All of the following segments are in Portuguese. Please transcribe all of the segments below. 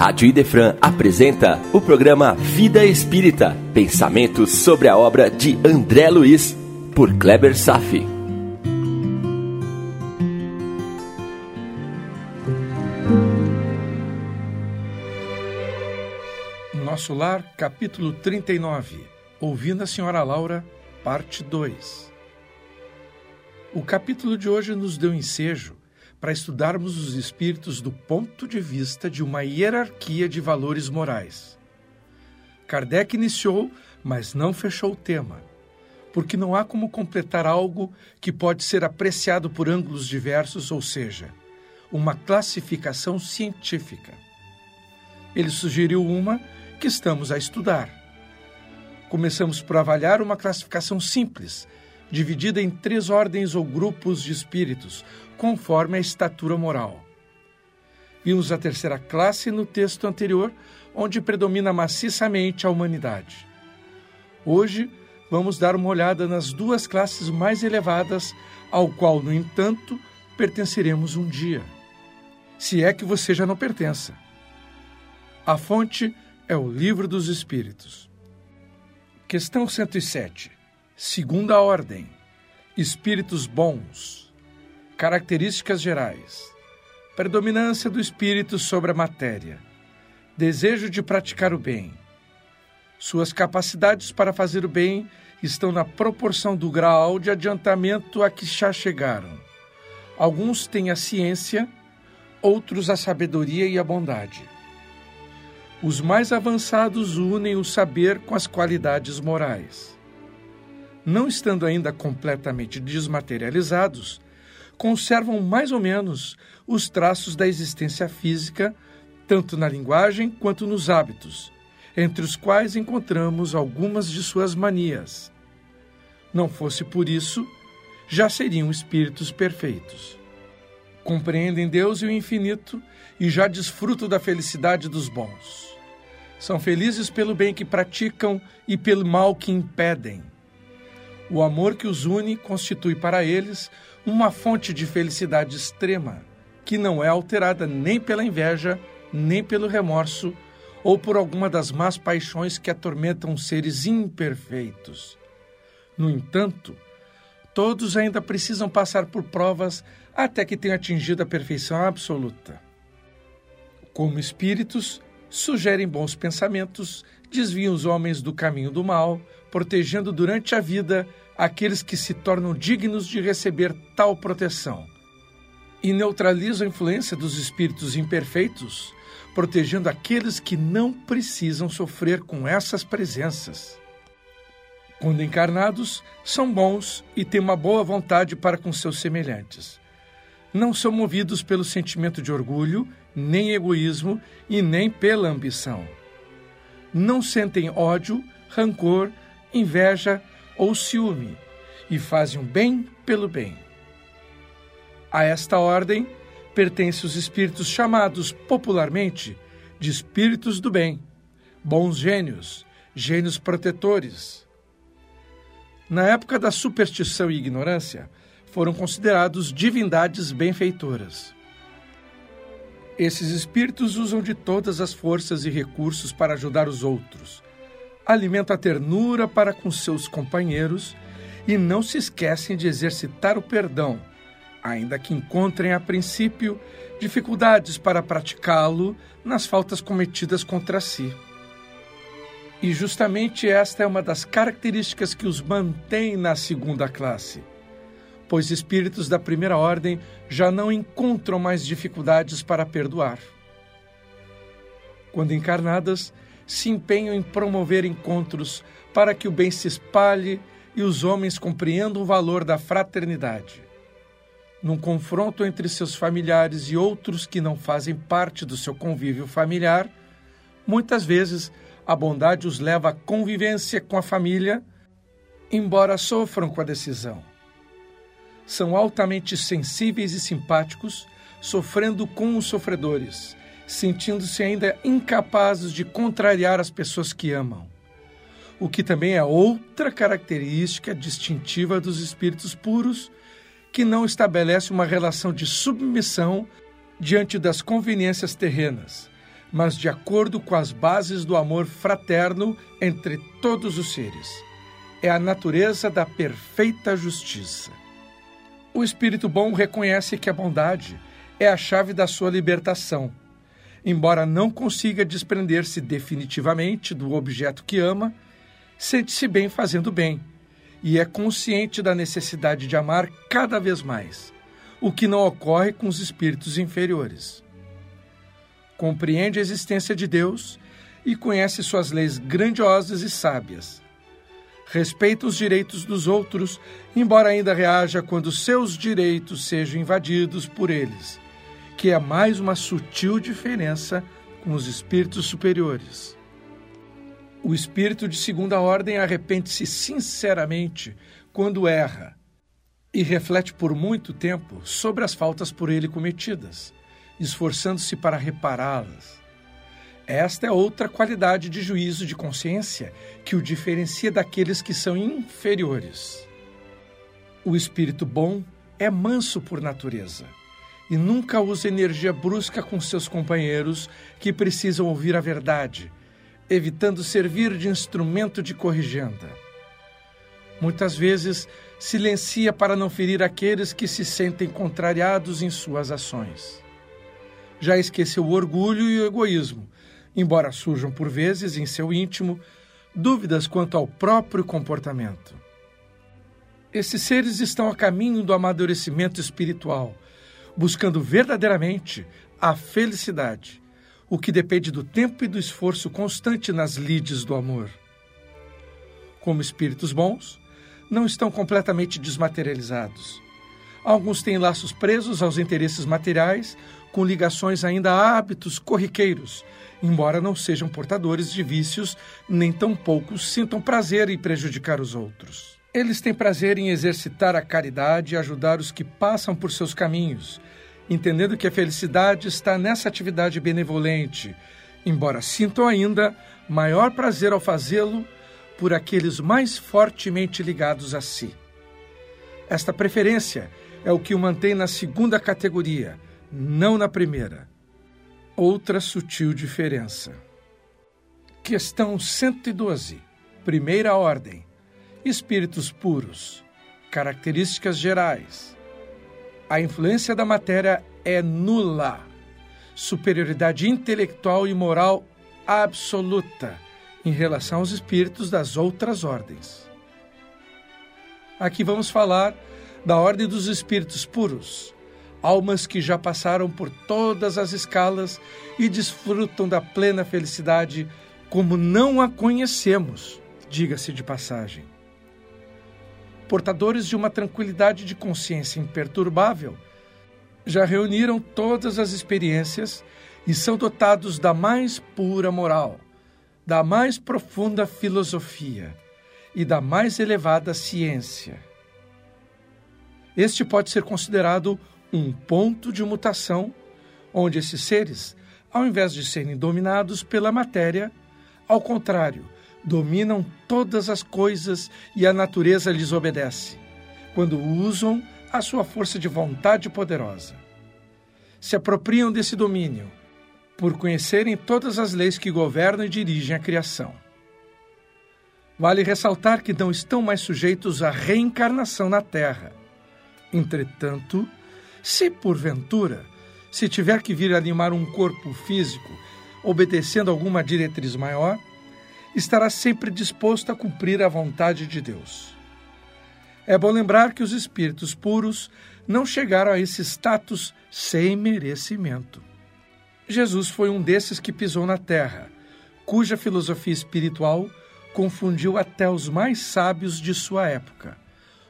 Rádio Idefran apresenta o programa Vida Espírita, pensamentos sobre a obra de André Luiz, por Kleber Safi. Nosso Lar, capítulo 39. Ouvindo a Senhora Laura, parte 2. O capítulo de hoje nos deu ensejo para estudarmos os espíritos do ponto de vista de uma hierarquia de valores morais. Kardec iniciou, mas não fechou o tema, porque não há como completar algo que pode ser apreciado por ângulos diversos, ou seja, uma classificação científica. Ele sugeriu uma que estamos a estudar. Começamos por avaliar uma classificação simples, dividida em três ordens ou grupos de espíritos, conforme a estatura moral. Vimos a terceira classe no texto anterior, onde predomina maciçamente a humanidade. Hoje, vamos dar uma olhada nas duas classes mais elevadas, ao qual, no entanto, pertenceremos um dia. Se é que você já não pertença. A fonte é o Livro dos Espíritos. Questão 107. Segunda ordem. Espíritos bons. Características gerais: predominância do espírito sobre a matéria, desejo de praticar o bem. Suas capacidades para fazer o bem estão na proporção do grau de adiantamento a que já chegaram. Alguns têm a ciência, outros a sabedoria e a bondade. Os mais avançados unem o saber com as qualidades morais. Não estando ainda completamente desmaterializados, conservam mais ou menos os traços da existência física, tanto na linguagem quanto nos hábitos, entre os quais encontramos algumas de suas manias. Não fosse por isso, já seriam espíritos perfeitos. Compreendem Deus e o infinito e já desfrutam da felicidade dos bons. São felizes pelo bem que praticam e pelo mal que impedem. O amor que os une constitui para eles uma fonte de felicidade extrema, que não é alterada nem pela inveja, nem pelo remorso ou por alguma das más paixões que atormentam seres imperfeitos. No entanto, todos ainda precisam passar por provas até que tenham atingido a perfeição absoluta. Como espíritos, sugerem bons pensamentos, desviam os homens do caminho do mal, protegendo durante a vida aqueles que se tornam dignos de receber tal proteção. E neutraliza a influência dos espíritos imperfeitos, protegendo aqueles que não precisam sofrer com essas presenças. Quando encarnados, são bons e têm uma boa vontade para com seus semelhantes. Não são movidos pelo sentimento de orgulho, nem egoísmo e nem pela ambição. Não sentem ódio, rancor, inveja ou ciúme, e fazem o bem pelo bem. A esta ordem pertencem os espíritos chamados popularmente de espíritos do bem, bons gênios, gênios protetores. Na época da superstição e ignorância, foram considerados divindades benfeitoras. Esses espíritos usam de todas as forças e recursos para ajudar os outros, alimenta a ternura para com seus companheiros e não se esquecem de exercitar o perdão, ainda que encontrem a princípio dificuldades para praticá-lo nas faltas cometidas contra si. E justamente esta é uma das características que os mantém na segunda classe, pois espíritos da primeira ordem já não encontram mais dificuldades para perdoar. Quando encarnadas, se empenham em promover encontros para que o bem se espalhe e os homens compreendam o valor da fraternidade. Num confronto entre seus familiares e outros que não fazem parte do seu convívio familiar, muitas vezes a bondade os leva à convivência com a família, embora sofram com a decisão. São altamente sensíveis e simpáticos, sofrendo com os sofredores sentindo-se ainda incapazes de contrariar as pessoas que amam. O que também é outra característica distintiva dos espíritos puros, que não estabelece uma relação de submissão diante das conveniências terrenas, mas de acordo com as bases do amor fraterno entre todos os seres. É a natureza da perfeita justiça. O espírito bom reconhece que a bondade é a chave da sua libertação. Embora não consiga desprender-se definitivamente do objeto que ama, sente-se bem fazendo bem e é consciente da necessidade de amar cada vez mais, o que não ocorre com os espíritos inferiores. Compreende a existência de Deus e conhece suas leis grandiosas e sábias. Respeita os direitos dos outros, embora ainda reaja quando seus direitos sejam invadidos por eles que é mais uma sutil diferença com os espíritos superiores. O espírito de segunda ordem arrepende-se sinceramente quando erra e reflete por muito tempo sobre as faltas por ele cometidas, esforçando-se para repará-las. Esta é outra qualidade de juízo de consciência que o diferencia daqueles que são inferiores. O espírito bom é manso por natureza e nunca use energia brusca com seus companheiros que precisam ouvir a verdade, evitando servir de instrumento de corrigenda. Muitas vezes silencia para não ferir aqueles que se sentem contrariados em suas ações. Já esqueceu o orgulho e o egoísmo, embora surjam por vezes em seu íntimo dúvidas quanto ao próprio comportamento. Esses seres estão a caminho do amadurecimento espiritual buscando verdadeiramente a felicidade, o que depende do tempo e do esforço constante nas lides do amor. Como espíritos bons, não estão completamente desmaterializados. Alguns têm laços presos aos interesses materiais, com ligações ainda a hábitos corriqueiros, embora não sejam portadores de vícios, nem tampouco sintam prazer em prejudicar os outros. Eles têm prazer em exercitar a caridade e ajudar os que passam por seus caminhos, entendendo que a felicidade está nessa atividade benevolente, embora sintam ainda maior prazer ao fazê-lo por aqueles mais fortemente ligados a si. Esta preferência é o que o mantém na segunda categoria, não na primeira. Outra sutil diferença. Questão 112. Primeira ordem. Espíritos puros. Características gerais a influência da matéria é nula. Superioridade intelectual e moral absoluta em relação aos espíritos das outras ordens. Aqui vamos falar da ordem dos espíritos puros, almas que já passaram por todas as escalas e desfrutam da plena felicidade como não a conhecemos, diga-se de passagem portadores de uma tranquilidade de consciência imperturbável, já reuniram todas as experiências e são dotados da mais pura moral, da mais profunda filosofia e da mais elevada ciência. Este pode ser considerado um ponto de mutação, onde esses seres, ao invés de serem dominados pela matéria, ao contrário, dominam todas as coisas e a natureza lhes obedece, quando usam a sua força de vontade poderosa. Se apropriam desse domínio, por conhecerem todas as leis que governam e dirigem a criação. Vale ressaltar que não estão mais sujeitos à reencarnação na Terra. Entretanto, se porventura se tiver que vir animar um corpo físico, obedecendo alguma diretriz maior, estará sempre disposto a cumprir a vontade de Deus. É bom lembrar que os espíritos puros não chegaram a esse status sem merecimento. Jesus foi um desses que pisou na terra, cuja filosofia espiritual confundiu até os mais sábios de sua época.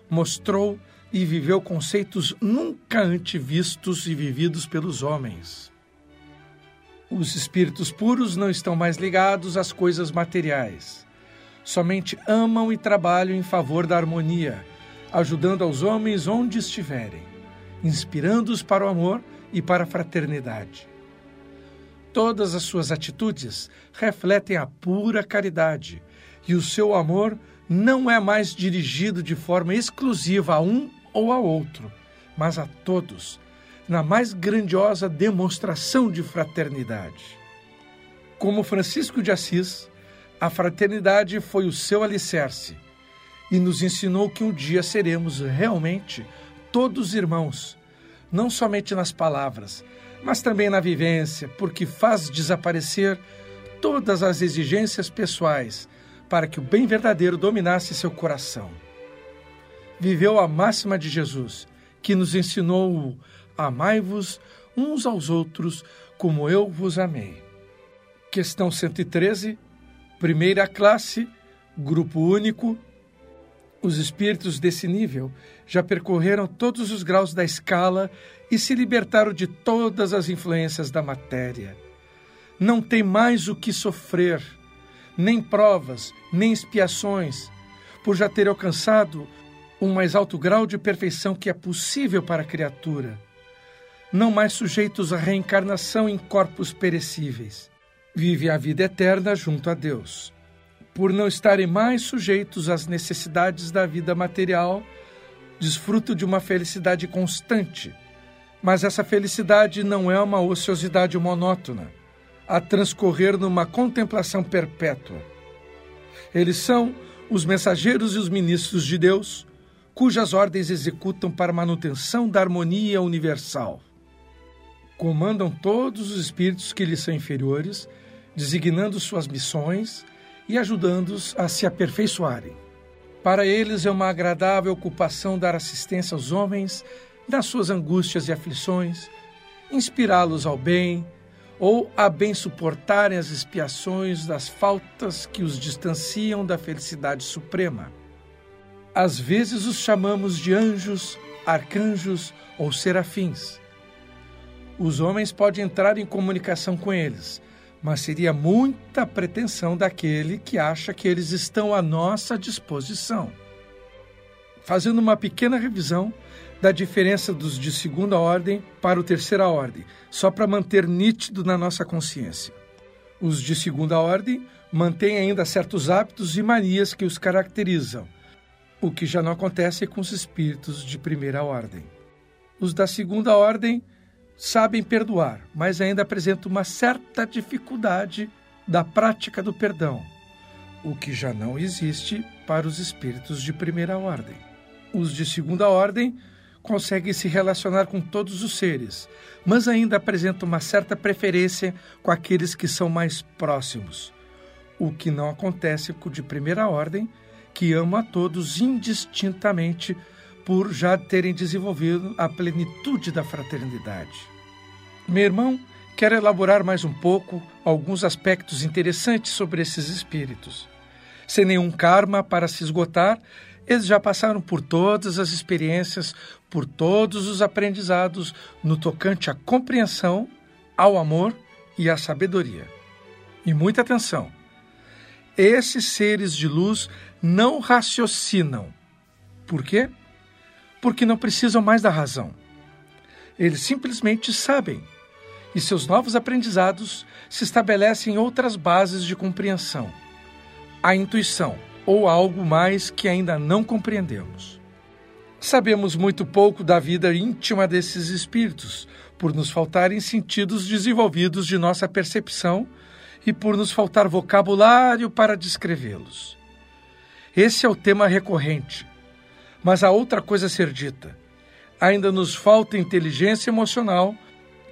Mostrou e viveu conceitos nunca antevistos e vividos pelos homens. Os espíritos puros não estão mais ligados às coisas materiais. Somente amam e trabalham em favor da harmonia, ajudando aos homens onde estiverem, inspirando-os para o amor e para a fraternidade. Todas as suas atitudes refletem a pura caridade, e o seu amor não é mais dirigido de forma exclusiva a um ou a outro, mas a todos, na mais grandiosa demonstração de fraternidade. Como Francisco de Assis, a fraternidade foi o seu alicerce e nos ensinou que um dia seremos realmente todos irmãos, não somente nas palavras, mas também na vivência, porque faz desaparecer todas as exigências pessoais para que o bem verdadeiro dominasse seu coração. Viveu a máxima de Jesus, que nos ensinou: amai-vos uns aos outros como eu vos amei. Questão 113, primeira classe, grupo único. Os espíritos desse nível já percorreram todos os graus da escala e se libertaram de todas as influências da matéria. Não tem mais o que sofrer, nem provas, nem expiações, por já ter alcançado um mais alto grau de perfeição que é possível para a criatura. Não mais sujeitos à reencarnação em corpos perecíveis vive a vida eterna junto a Deus. Por não estarem mais sujeitos às necessidades da vida material, desfruto de uma felicidade constante. Mas essa felicidade não é uma ociosidade monótona, a transcorrer numa contemplação perpétua. Eles são os mensageiros e os ministros de Deus, cujas ordens executam para manutenção da harmonia universal. Comandam todos os espíritos que lhes são inferiores designando suas missões e ajudando-os a se aperfeiçoarem. Para eles é uma agradável ocupação dar assistência aos homens nas suas angústias e aflições, inspirá-los ao bem ou a bem suportarem as expiações das faltas que os distanciam da felicidade suprema. Às vezes os chamamos de anjos, arcanjos ou serafins. Os homens podem entrar em comunicação com eles, mas seria muita pretensão daquele que acha que eles estão à nossa disposição. Fazendo uma pequena revisão da diferença dos de segunda ordem para o terceira ordem, só para manter nítido na nossa consciência. Os de segunda ordem mantêm ainda certos hábitos e manias que os caracterizam, o que já não acontece com os espíritos de primeira ordem. Os da segunda ordem sabem perdoar, mas ainda apresentam uma certa dificuldade da prática do perdão, o que já não existe para os espíritos de primeira ordem. Os de segunda ordem conseguem se relacionar com todos os seres, mas ainda apresentam uma certa preferência com aqueles que são mais próximos, o que não acontece com o de primeira ordem, que ama a todos indistintamente por já terem desenvolvido a plenitude da fraternidade. Meu irmão quer elaborar mais um pouco alguns aspectos interessantes sobre esses espíritos. Sem nenhum karma para se esgotar, eles já passaram por todas as experiências, por todos os aprendizados no tocante à compreensão, ao amor e à sabedoria. E muita atenção! Esses seres de luz não raciocinam. Por quê? Porque não precisam mais da razão. Eles simplesmente sabem e seus novos aprendizados se estabelecem em outras bases de compreensão, a intuição ou algo mais que ainda não compreendemos. Sabemos muito pouco da vida íntima desses espíritos, por nos faltarem sentidos desenvolvidos de nossa percepção e por nos faltar vocabulário para descrevê-los. Esse é o tema recorrente. Mas há outra coisa a ser dita. Ainda nos falta inteligência emocional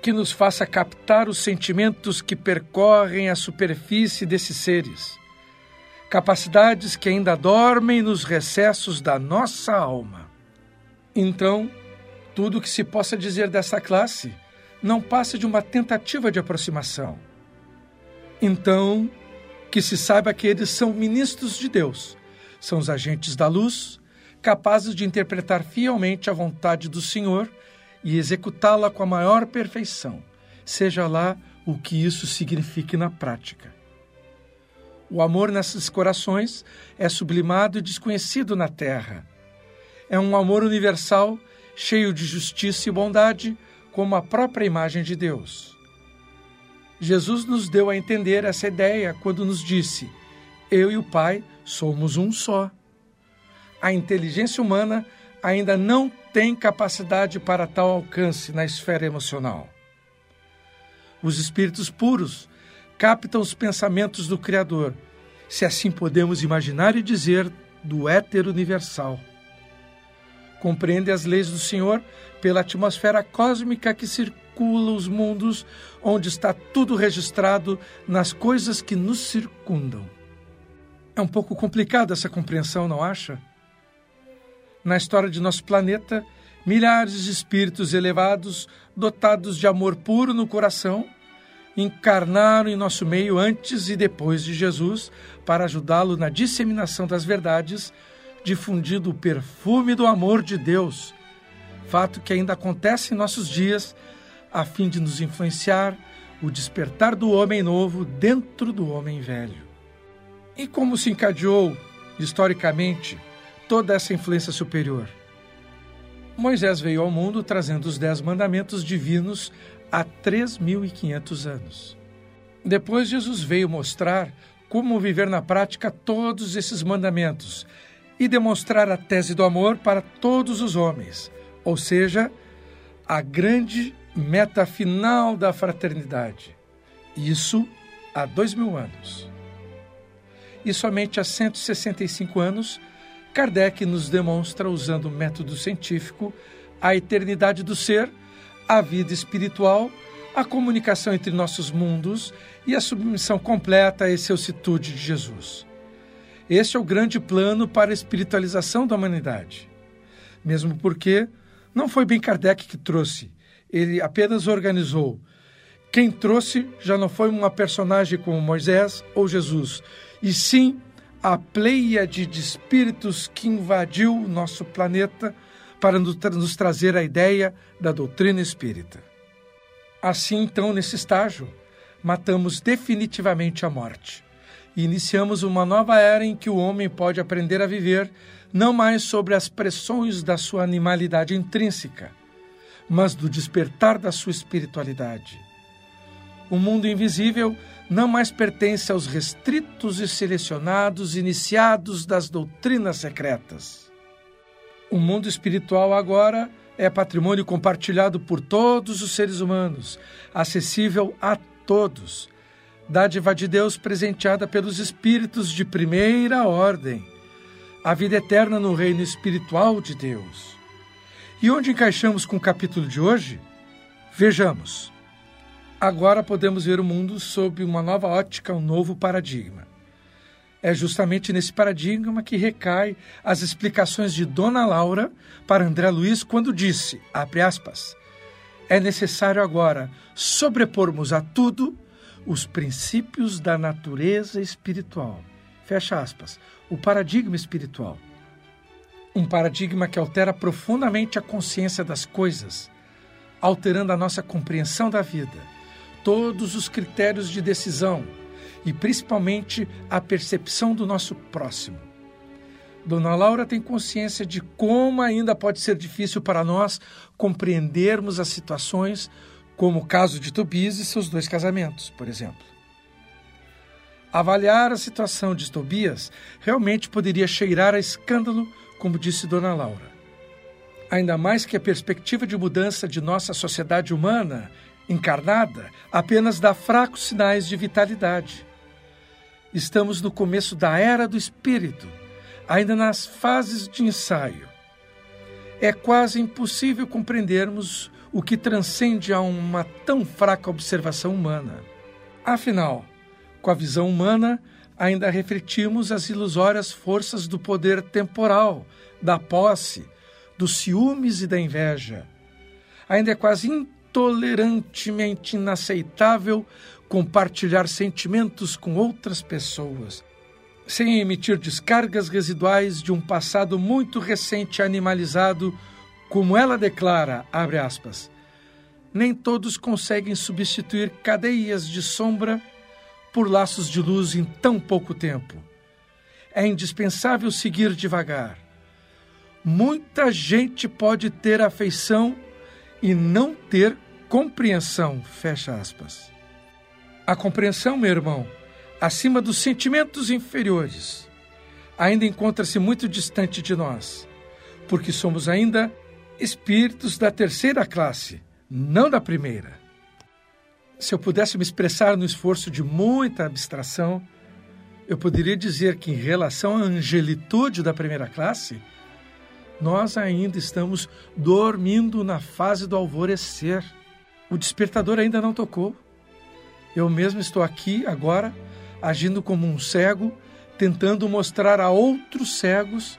que nos faça captar os sentimentos que percorrem a superfície desses seres, capacidades que ainda dormem nos recessos da nossa alma. Então, tudo o que se possa dizer dessa classe não passa de uma tentativa de aproximação. Então, que se saiba que eles são ministros de Deus, são os agentes da luz, capazes de interpretar fielmente a vontade do Senhor e executá-la com a maior perfeição, seja lá o que isso signifique na prática. O amor nesses corações é sublimado e desconhecido na terra. É um amor universal, cheio de justiça e bondade, como a própria imagem de Deus. Jesus nos deu a entender essa ideia quando nos disse: Eu e o Pai somos um só. A inteligência humana ainda não tem capacidade para tal alcance na esfera emocional. Os espíritos puros captam os pensamentos do Criador, se assim podemos imaginar e dizer do éter universal. Compreende as leis do Senhor pela atmosfera cósmica que circula os mundos, onde está tudo registrado nas coisas que nos circundam. É um pouco complicada essa compreensão, não acha? Na história de nosso planeta, milhares de espíritos elevados, dotados de amor puro no coração, encarnaram em nosso meio antes e depois de Jesus para ajudá-lo na disseminação das verdades, difundindo o perfume do amor de Deus, fato que ainda acontece em nossos dias, a fim de nos influenciar o despertar do homem novo dentro do homem velho. E como se encadeou, historicamente, toda essa influência superior? Moisés veio ao mundo trazendo os dez mandamentos divinos há 3.500 anos. Depois, Jesus veio mostrar como viver na prática todos esses mandamentos e demonstrar a tese do amor para todos os homens, ou seja, a grande meta final da fraternidade. Isso há dois mil anos. E somente há 165 anos, Kardec nos demonstra, usando o método científico, a eternidade do ser a vida espiritual, a comunicação entre nossos mundos e a submissão completa à excelsitude de Jesus. Este é o grande plano para a espiritualização da humanidade. Mesmo porque não foi bem Kardec que trouxe, ele apenas organizou. Quem trouxe já não foi uma personagem como Moisés ou Jesus, e sim a pleiade de espíritos que invadiu o nosso planeta para nos trazer a ideia da doutrina espírita. Assim, então, nesse estágio, matamos definitivamente a morte e iniciamos uma nova era em que o homem pode aprender a viver não mais sobre as pressões da sua animalidade intrínseca, mas do despertar da sua espiritualidade. O mundo invisível não mais pertence aos restritos e selecionados iniciados das doutrinas secretas o mundo espiritual agora é patrimônio compartilhado por todos os seres humanos, acessível a todos. Dádiva de Deus presenteada pelos espíritos de primeira ordem. A vida eterna no reino espiritual de Deus. E onde encaixamos com o capítulo de hoje? Vejamos. Agora podemos ver o mundo sob uma nova ótica, um novo paradigma. É justamente nesse paradigma que recai as explicações de Dona Laura para André Luiz quando disse, abre aspas, é necessário agora sobrepormos a tudo os princípios da natureza espiritual. Fecha aspas. O paradigma espiritual. Um paradigma que altera profundamente a consciência das coisas, alterando a nossa compreensão da vida, todos os critérios de decisão, e principalmente a percepção do nosso próximo. Dona Laura tem consciência de como ainda pode ser difícil para nós compreendermos as situações, como o caso de Tobias e seus dois casamentos, por exemplo. Avaliar a situação de Tobias realmente poderia cheirar a escândalo, como disse Dona Laura. Ainda mais que a perspectiva de mudança de nossa sociedade humana, encarnada, apenas dá fracos sinais de vitalidade. Estamos no começo da era do espírito, ainda nas fases de ensaio. É quase impossível compreendermos o que transcende a uma tão fraca observação humana. Afinal, com a visão humana, ainda refletimos as ilusórias forças do poder temporal, da posse, dos ciúmes e da inveja. Ainda é quase intolerantemente inaceitável compartilhar sentimentos com outras pessoas, sem emitir descargas residuais de um passado muito recente animalizado, como ela declara, aspas, nem todos conseguem substituir cadeias de sombra por laços de luz em tão pouco tempo. É indispensável seguir devagar. Muita gente pode ter afeição e não ter compreensão, fecha aspas. A compreensão, meu irmão, acima dos sentimentos inferiores, ainda encontra-se muito distante de nós, porque somos ainda espíritos da terceira classe, não da primeira. Se eu pudesse me expressar no esforço de muita abstração, eu poderia dizer que, em relação à angelitude da primeira classe, nós ainda estamos dormindo na fase do alvorecer. O despertador ainda não tocou. Eu mesmo estou aqui agora, agindo como um cego, tentando mostrar a outros cegos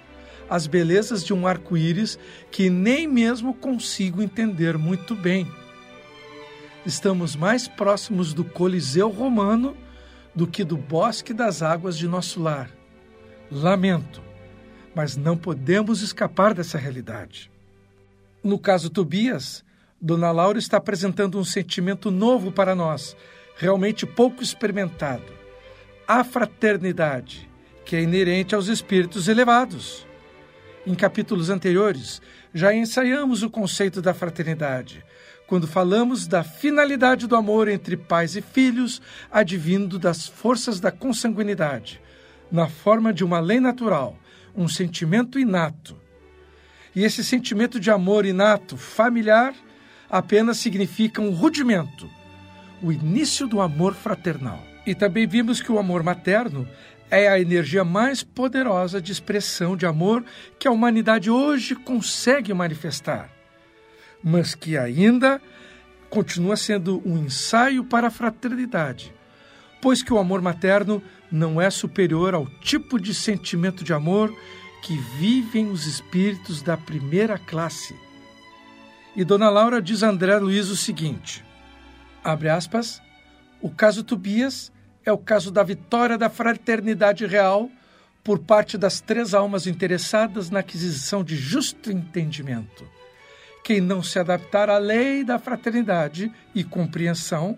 as belezas de um arco-íris que nem mesmo consigo entender muito bem. Estamos mais próximos do Coliseu Romano do que do bosque das águas de nosso lar. Lamento, mas não podemos escapar dessa realidade. No caso Tobias, Dona Laura está apresentando um sentimento novo para nós, realmente pouco experimentado: a fraternidade, que é inerente aos espíritos elevados. Em capítulos anteriores, já ensaiamos o conceito da fraternidade, quando falamos da finalidade do amor entre pais e filhos, advindo das forças da consanguinidade, na forma de uma lei natural, um sentimento inato. E esse sentimento de amor inato, familiar, apenas significa um rudimento, o início do amor fraternal. E também vimos que o amor materno é a energia mais poderosa de expressão de amor que a humanidade hoje consegue manifestar, mas que ainda continua sendo um ensaio para a fraternidade, pois que o amor materno não é superior ao tipo de sentimento de amor que vivem os espíritos da primeira classe. E Dona Laura diz a André Luiz o seguinte: abre aspas, o caso Tobias é o caso da vitória da fraternidade real por parte das três almas interessadas na aquisição de justo entendimento. Quem não se adaptar à lei da fraternidade e compreensão,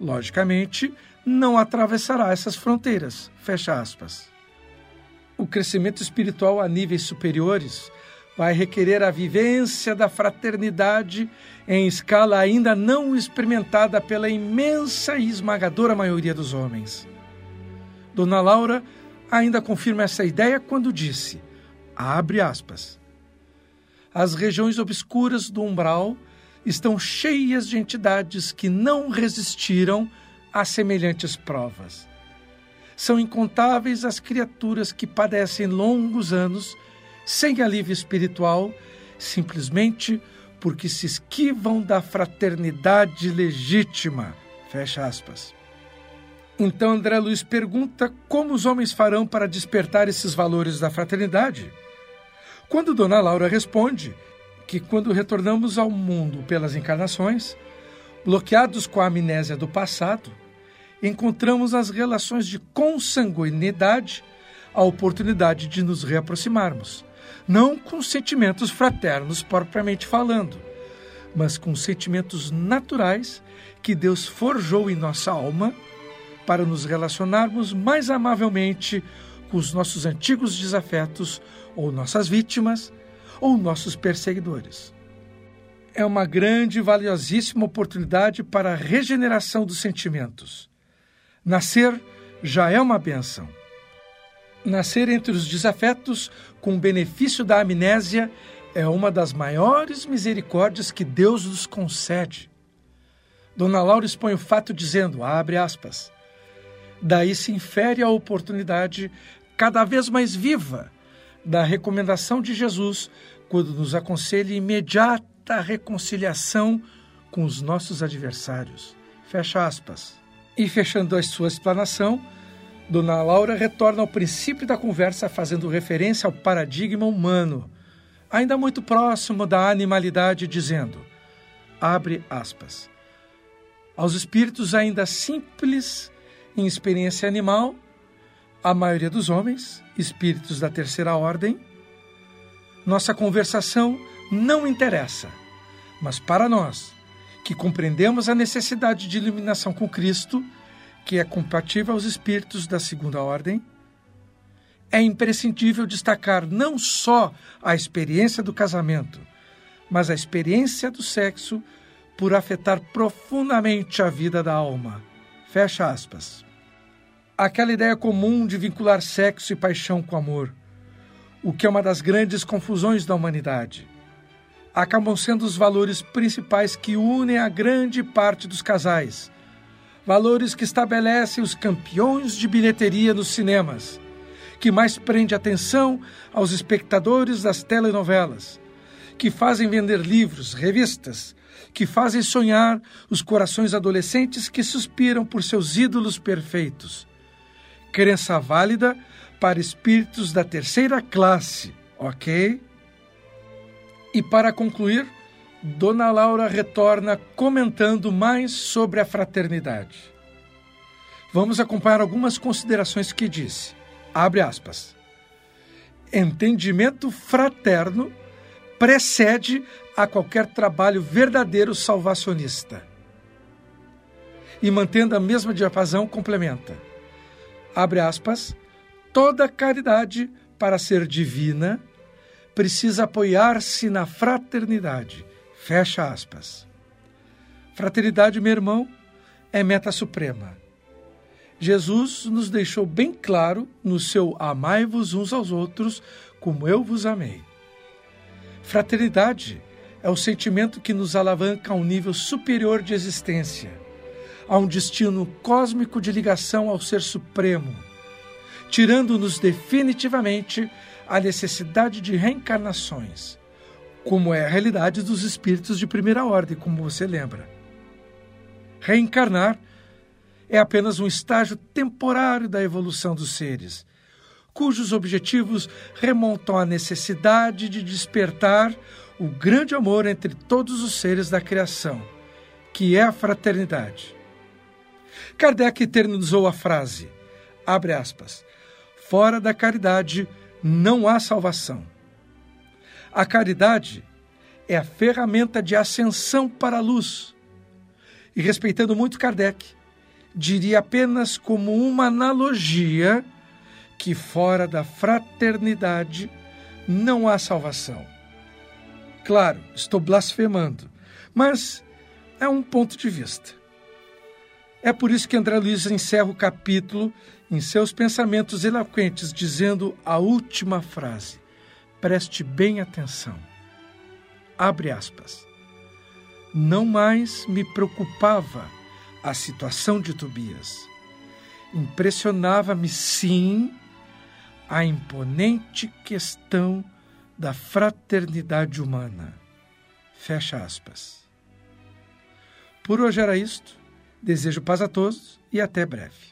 logicamente, não atravessará essas fronteiras. Fecha aspas. O crescimento espiritual a níveis superiores vai requerer a vivência da fraternidade em escala ainda não experimentada pela imensa e esmagadora maioria dos homens. Dona Laura ainda confirma essa ideia quando disse, abre aspas, as regiões obscuras do umbral estão cheias de entidades que não resistiram a semelhantes provas. São incontáveis as criaturas que padecem longos anos sem alívio espiritual, simplesmente porque se esquivam da fraternidade legítima. Fecha aspas. Então André Luiz pergunta como os homens farão para despertar esses valores da fraternidade. Quando Dona Laura responde que quando retornamos ao mundo pelas encarnações, bloqueados com a amnésia do passado, encontramos as relações de consanguinidade a oportunidade de nos reaproximarmos não com sentimentos fraternos propriamente falando, mas com sentimentos naturais que Deus forjou em nossa alma para nos relacionarmos mais amavelmente com os nossos antigos desafetos ou nossas vítimas ou nossos perseguidores. É uma grande e valiosíssima oportunidade para a regeneração dos sentimentos. Nascer já é uma benção Nascer entre os desafetos com o benefício da amnésia é uma das maiores misericórdias que Deus nos concede. Dona Laura expõe o fato dizendo, abre aspas, daí se infere a oportunidade cada vez mais viva da recomendação de Jesus quando nos aconselha imediata reconciliação com os nossos adversários. Fecha aspas. E fechando a sua explanação, Dona Laura retorna ao princípio da conversa fazendo referência ao paradigma humano, ainda muito próximo da animalidade, dizendo: abre aspas. Aos espíritos ainda simples em experiência animal, a maioria dos homens, espíritos da terceira ordem, nossa conversação não interessa, mas para nós, que compreendemos a necessidade de iluminação com Cristo, que é compatível aos espíritos da segunda ordem, é imprescindível destacar não só a experiência do casamento, mas a experiência do sexo por afetar profundamente a vida da alma. Fecha aspas. Aquela ideia comum de vincular sexo e paixão com amor, o que é uma das grandes confusões da humanidade. Acabam sendo os valores principais que unem a grande parte dos casais, valores que estabelecem os campeões de bilheteria nos cinemas, que mais prende atenção aos espectadores das telenovelas, que fazem vender livros, revistas, que fazem sonhar os corações adolescentes que suspiram por seus ídolos perfeitos. Crença válida para espíritos da terceira classe, ok? E para concluir, Dona Laura retorna comentando mais sobre a fraternidade. Vamos acompanhar algumas considerações que disse. Abre aspas. Entendimento fraterno precede a qualquer trabalho verdadeiro salvacionista. E mantendo a mesma diapasão, complementa. Abre aspas. Toda caridade, para ser divina, precisa apoiar-se na fraternidade Fecha aspas. Fraternidade, meu irmão, é meta suprema. Jesus nos deixou bem claro no seu amai-vos uns aos outros como eu vos amei. Fraternidade é o sentimento que nos alavanca a um nível superior de existência, a um destino cósmico de ligação ao Ser Supremo, tirando-nos definitivamente a necessidade de reencarnações como é a realidade dos espíritos de primeira ordem, como você lembra. Reencarnar é apenas um estágio temporário da evolução dos seres, cujos objetivos remontam à necessidade de despertar o grande amor entre todos os seres da criação, que é a fraternidade. Kardec eternizou a frase, abre aspas, fora da caridade não há salvação. A caridade é a ferramenta de ascensão para a luz. E respeitando muito Kardec, diria apenas como uma analogia que fora da fraternidade não há salvação. Claro, estou blasfemando, mas é um ponto de vista. É por isso que André Luiz encerra o capítulo em seus pensamentos eloquentes, dizendo a última frase: Preste bem atenção. Abre aspas. Não mais me preocupava a situação de Tobias. Impressionava-me, sim, a imponente questão da fraternidade humana. Fecha aspas. Por hoje era isto. Desejo paz a todos e até breve.